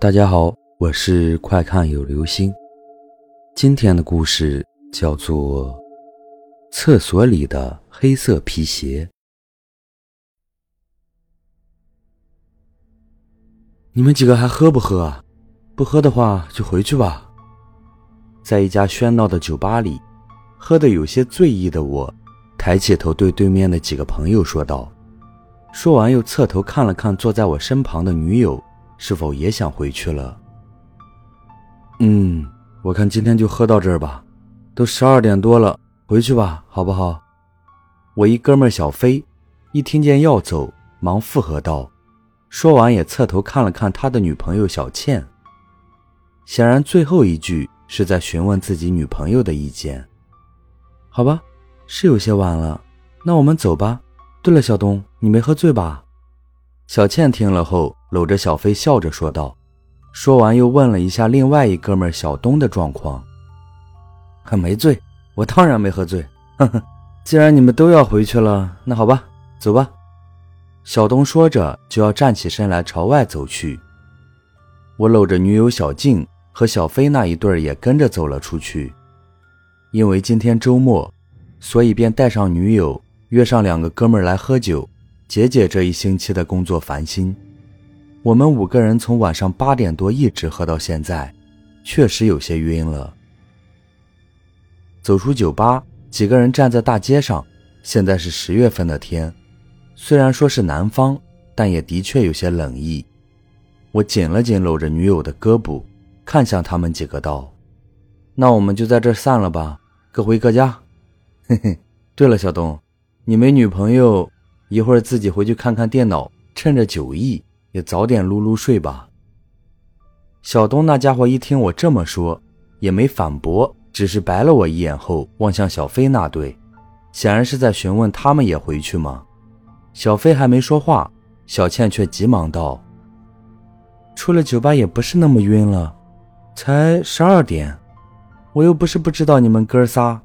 大家好，我是快看有流星。今天的故事叫做《厕所里的黑色皮鞋》。你们几个还喝不喝啊？不喝的话就回去吧。在一家喧闹的酒吧里，喝得有些醉意的我，抬起头对对面的几个朋友说道。说完，又侧头看了看坐在我身旁的女友。是否也想回去了？嗯，我看今天就喝到这儿吧，都十二点多了，回去吧，好不好？我一哥们小飞，一听见要走，忙附和道。说完也侧头看了看他的女朋友小倩，显然最后一句是在询问自己女朋友的意见。好吧，是有些晚了，那我们走吧。对了，小东，你没喝醉吧？小倩听了后，搂着小飞笑着说道。说完，又问了一下另外一哥们小东的状况。还没醉，我当然没喝醉。呵呵，既然你们都要回去了，那好吧，走吧。小东说着，就要站起身来朝外走去。我搂着女友小静和小飞那一对儿也跟着走了出去。因为今天周末，所以便带上女友，约上两个哥们儿来喝酒。解解这一星期的工作烦心，我们五个人从晚上八点多一直喝到现在，确实有些晕了。走出酒吧，几个人站在大街上。现在是十月份的天，虽然说是南方，但也的确有些冷意。我紧了紧搂着女友的胳膊，看向他们几个道：“那我们就在这散了吧，各回各家。”嘿嘿。对了，小东，你没女朋友？一会儿自己回去看看电脑，趁着酒意也早点撸撸睡吧。小东那家伙一听我这么说，也没反驳，只是白了我一眼后望向小飞那对，显然是在询问他们也回去吗？小飞还没说话，小倩却急忙道：“出了酒吧也不是那么晕了，才十二点，我又不是不知道你们哥仨，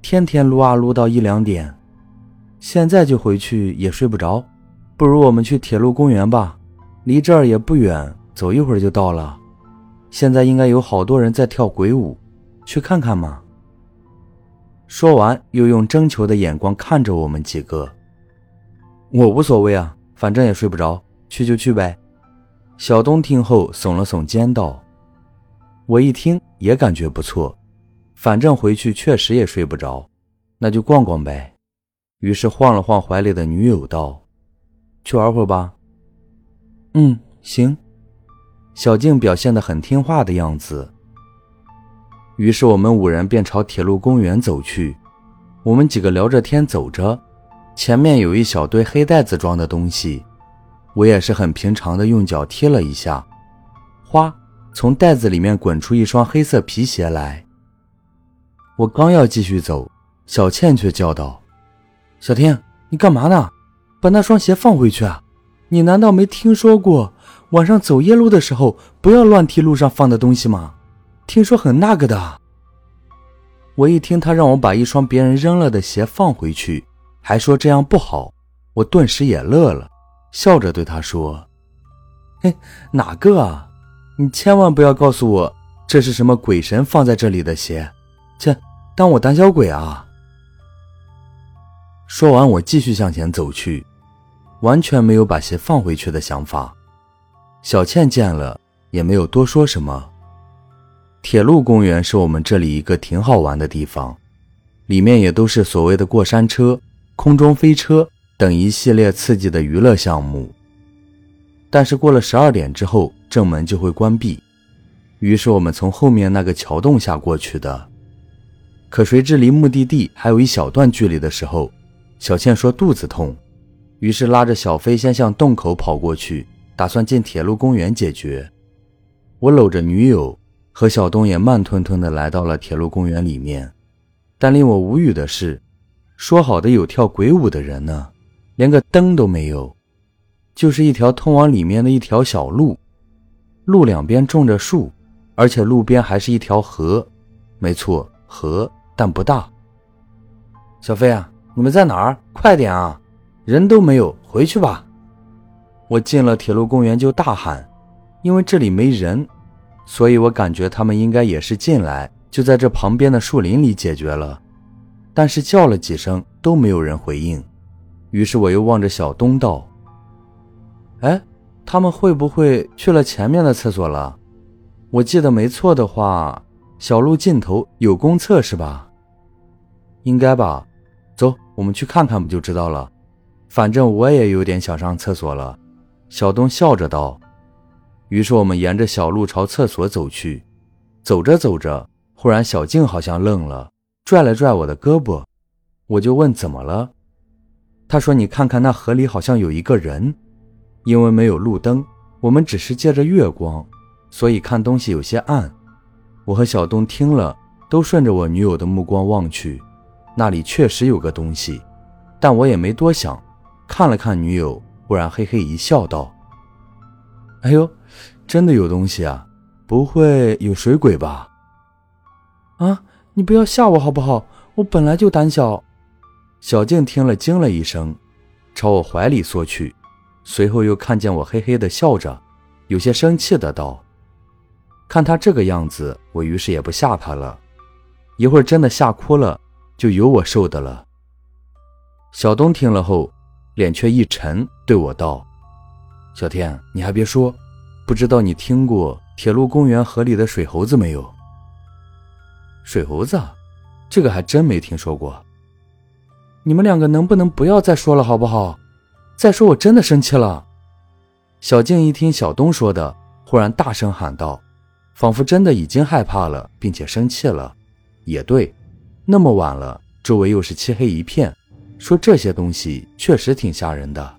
天天撸啊撸到一两点。”现在就回去也睡不着，不如我们去铁路公园吧，离这儿也不远，走一会儿就到了。现在应该有好多人在跳鬼舞，去看看嘛。说完，又用征求的眼光看着我们几个。我无所谓啊，反正也睡不着，去就去呗。小东听后耸了耸肩道：“我一听也感觉不错，反正回去确实也睡不着，那就逛逛呗。”于是晃了晃怀里的女友，道：“去玩会儿吧。”“嗯，行。”小静表现得很听话的样子。于是我们五人便朝铁路公园走去。我们几个聊着天走着，前面有一小堆黑袋子装的东西，我也是很平常的用脚踢了一下，哗，从袋子里面滚出一双黑色皮鞋来。我刚要继续走，小倩却叫道。小天，你干嘛呢？把那双鞋放回去啊！你难道没听说过晚上走夜路的时候不要乱踢路上放的东西吗？听说很那个的。我一听他让我把一双别人扔了的鞋放回去，还说这样不好，我顿时也乐了，笑着对他说：“嘿，哪个啊？你千万不要告诉我这是什么鬼神放在这里的鞋，切，当我胆小鬼啊！”说完，我继续向前走去，完全没有把鞋放回去的想法。小倩见了也没有多说什么。铁路公园是我们这里一个挺好玩的地方，里面也都是所谓的过山车、空中飞车等一系列刺激的娱乐项目。但是过了十二点之后，正门就会关闭，于是我们从后面那个桥洞下过去的。可谁知离目的地还有一小段距离的时候。小倩说肚子痛，于是拉着小飞先向洞口跑过去，打算进铁路公园解决。我搂着女友和小东也慢吞吞地来到了铁路公园里面。但令我无语的是，说好的有跳鬼舞的人呢？连个灯都没有，就是一条通往里面的一条小路，路两边种着树，而且路边还是一条河。没错，河，但不大。小飞啊！你们在哪儿？快点啊！人都没有，回去吧。我进了铁路公园就大喊，因为这里没人，所以我感觉他们应该也是进来就在这旁边的树林里解决了。但是叫了几声都没有人回应，于是我又望着小东道：“哎，他们会不会去了前面的厕所了？我记得没错的话，小路尽头有公厕是吧？应该吧。走，我们去看看不就知道了。反正我也有点想上厕所了。”小东笑着道。于是我们沿着小路朝厕所走去，走着走着，忽然小静好像愣了，拽了拽我的胳膊，我就问怎么了。他说：“你看看那河里好像有一个人，因为没有路灯，我们只是借着月光，所以看东西有些暗。”我和小东听了，都顺着我女友的目光望去，那里确实有个东西，但我也没多想，看了看女友，忽然嘿嘿一笑，道：“哎呦。”真的有东西啊！不会有水鬼吧？啊！你不要吓我好不好？我本来就胆小。小静听了惊了一声，朝我怀里缩去，随后又看见我嘿嘿的笑着，有些生气的道：“看他这个样子，我于是也不吓他了。一会儿真的吓哭了，就有我受的了。”小东听了后，脸却一沉，对我道：“小天，你还别说。”不知道你听过铁路公园河里的水猴子没有？水猴子，这个还真没听说过。你们两个能不能不要再说了，好不好？再说我真的生气了。小静一听小东说的，忽然大声喊道，仿佛真的已经害怕了，并且生气了。也对，那么晚了，周围又是漆黑一片，说这些东西确实挺吓人的。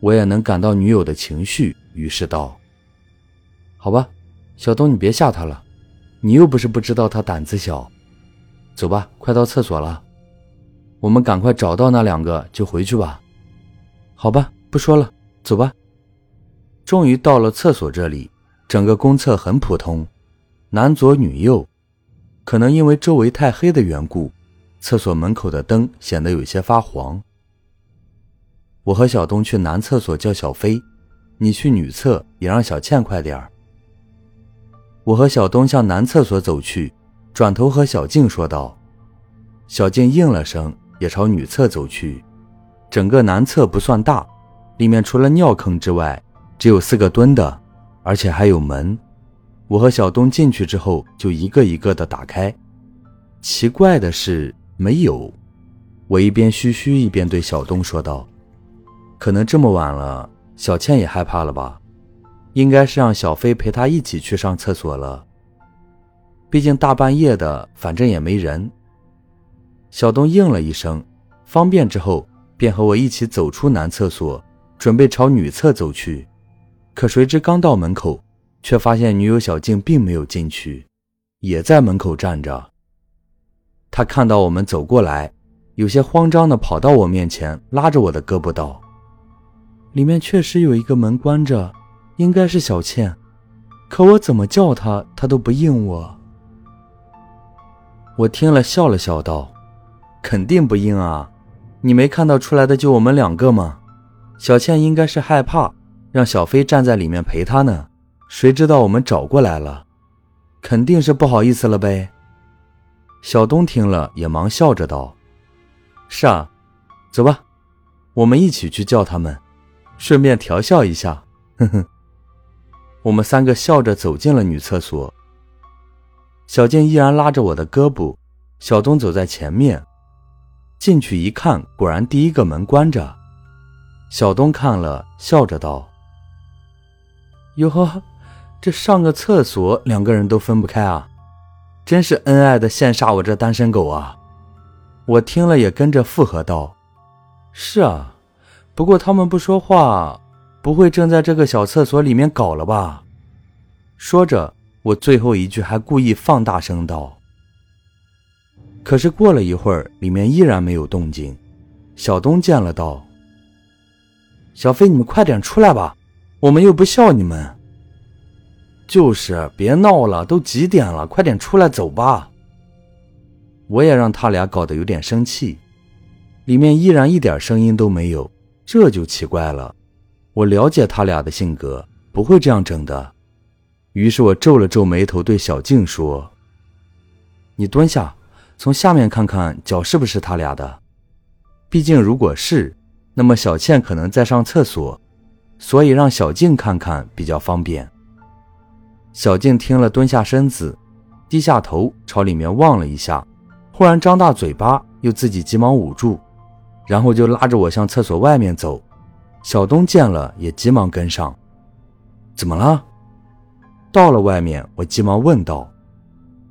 我也能感到女友的情绪。于是道：“好吧，小东，你别吓他了。你又不是不知道他胆子小。走吧，快到厕所了。我们赶快找到那两个就回去吧。好吧，不说了，走吧。终于到了厕所这里，整个公厕很普通，男左女右。可能因为周围太黑的缘故，厕所门口的灯显得有些发黄。我和小东去男厕所叫小飞。”你去女厕，也让小倩快点儿。我和小东向男厕所走去，转头和小静说道。小静应了声，也朝女厕走去。整个男厕不算大，里面除了尿坑之外，只有四个蹲的，而且还有门。我和小东进去之后，就一个一个的打开。奇怪的是，没有。我一边嘘嘘，一边对小东说道：“可能这么晚了。”小倩也害怕了吧？应该是让小飞陪她一起去上厕所了。毕竟大半夜的，反正也没人。小东应了一声，方便之后，便和我一起走出男厕所，准备朝女厕走去。可谁知刚到门口，却发现女友小静并没有进去，也在门口站着。他看到我们走过来，有些慌张的跑到我面前，拉着我的胳膊道。里面确实有一个门关着，应该是小倩，可我怎么叫她，她都不应我。我听了笑了笑道：“肯定不应啊，你没看到出来的就我们两个吗？小倩应该是害怕，让小飞站在里面陪她呢。谁知道我们找过来了，肯定是不好意思了呗。”小东听了也忙笑着道：“是啊，走吧，我们一起去叫他们。”顺便调笑一下，哼哼。我们三个笑着走进了女厕所。小静依然拉着我的胳膊，小东走在前面。进去一看，果然第一个门关着。小东看了，笑着道：“哟呵，这上个厕所两个人都分不开啊，真是恩爱的羡煞我这单身狗啊！”我听了也跟着附和道：“是啊。”不过他们不说话，不会正在这个小厕所里面搞了吧？说着，我最后一句还故意放大声道。可是过了一会儿，里面依然没有动静。小东见了道：“小飞，你们快点出来吧，我们又不笑你们。”就是别闹了，都几点了？快点出来走吧。我也让他俩搞得有点生气。里面依然一点声音都没有。这就奇怪了，我了解他俩的性格，不会这样整的。于是我皱了皱眉头，对小静说：“你蹲下，从下面看看脚是不是他俩的。毕竟如果是，那么小倩可能在上厕所，所以让小静看看比较方便。”小静听了，蹲下身子，低下头朝里面望了一下，忽然张大嘴巴，又自己急忙捂住，然后就拉着我向厕所外面走。小东见了也急忙跟上。怎么了？到了外面，我急忙问道。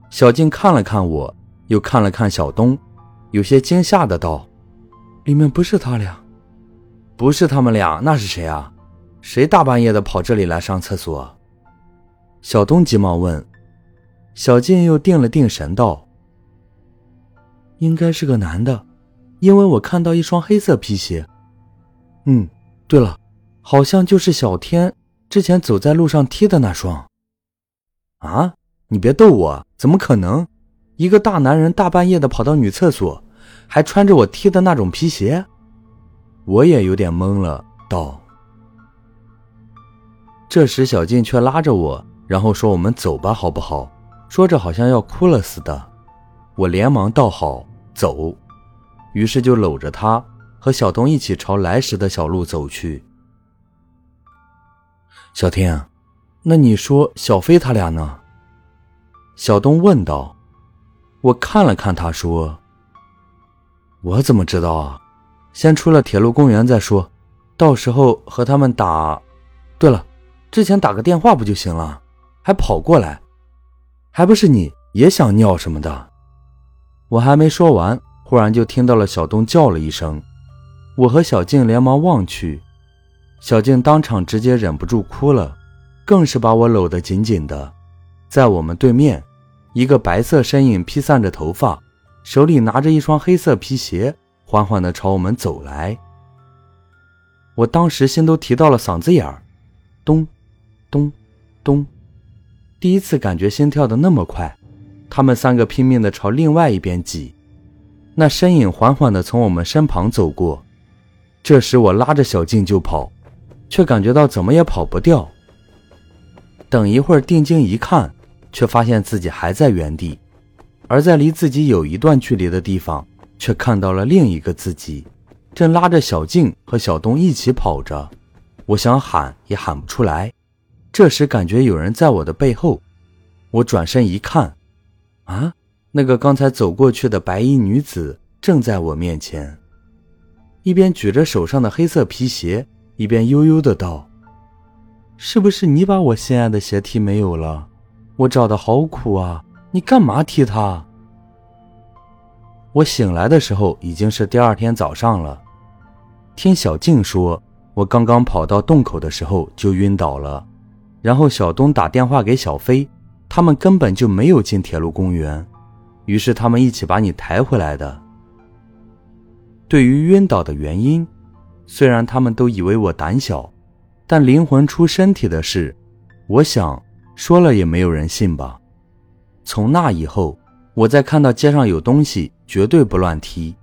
小静看了看我，又看了看小东，有些惊吓的道：“里面不是他俩，不是他们俩，那是谁啊？谁大半夜的跑这里来上厕所？”小东急忙问。小静又定了定神道：“应该是个男的，因为我看到一双黑色皮鞋。嗯。”对了，好像就是小天之前走在路上踢的那双。啊，你别逗我，怎么可能？一个大男人大半夜的跑到女厕所，还穿着我踢的那种皮鞋？我也有点懵了，道。这时小静却拉着我，然后说：“我们走吧，好不好？”说着好像要哭了似的。我连忙道：“好，走。”于是就搂着她。和小东一起朝来时的小路走去。小天，那你说小飞他俩呢？小东问道。我看了看他，说：“我怎么知道啊？先出了铁路公园再说，到时候和他们打。对了，之前打个电话不就行了？还跑过来，还不是你也想尿什么的？”我还没说完，忽然就听到了小东叫了一声。我和小静连忙望去，小静当场直接忍不住哭了，更是把我搂得紧紧的。在我们对面，一个白色身影披散着头发，手里拿着一双黑色皮鞋，缓缓地朝我们走来。我当时心都提到了嗓子眼儿，咚，咚，咚，第一次感觉心跳的那么快。他们三个拼命地朝另外一边挤，那身影缓缓地从我们身旁走过。这时我拉着小静就跑，却感觉到怎么也跑不掉。等一会儿定睛一看，却发现自己还在原地，而在离自己有一段距离的地方，却看到了另一个自己，正拉着小静和小东一起跑着。我想喊也喊不出来。这时感觉有人在我的背后，我转身一看，啊，那个刚才走过去的白衣女子正在我面前。一边举着手上的黑色皮鞋，一边悠悠的道：“是不是你把我心爱的鞋踢没有了？我找的好苦啊！你干嘛踢它？”我醒来的时候已经是第二天早上了。听小静说，我刚刚跑到洞口的时候就晕倒了，然后小东打电话给小飞，他们根本就没有进铁路公园，于是他们一起把你抬回来的。对于晕倒的原因，虽然他们都以为我胆小，但灵魂出身体的事，我想说了也没有人信吧。从那以后，我再看到街上有东西，绝对不乱踢。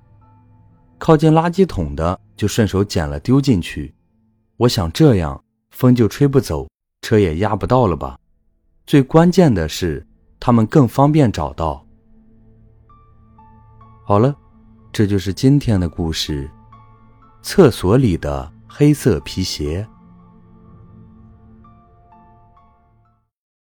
靠近垃圾桶的，就顺手捡了丢进去。我想这样风就吹不走，车也压不到了吧。最关键的是，他们更方便找到。好了。这就是今天的故事，厕所里的黑色皮鞋。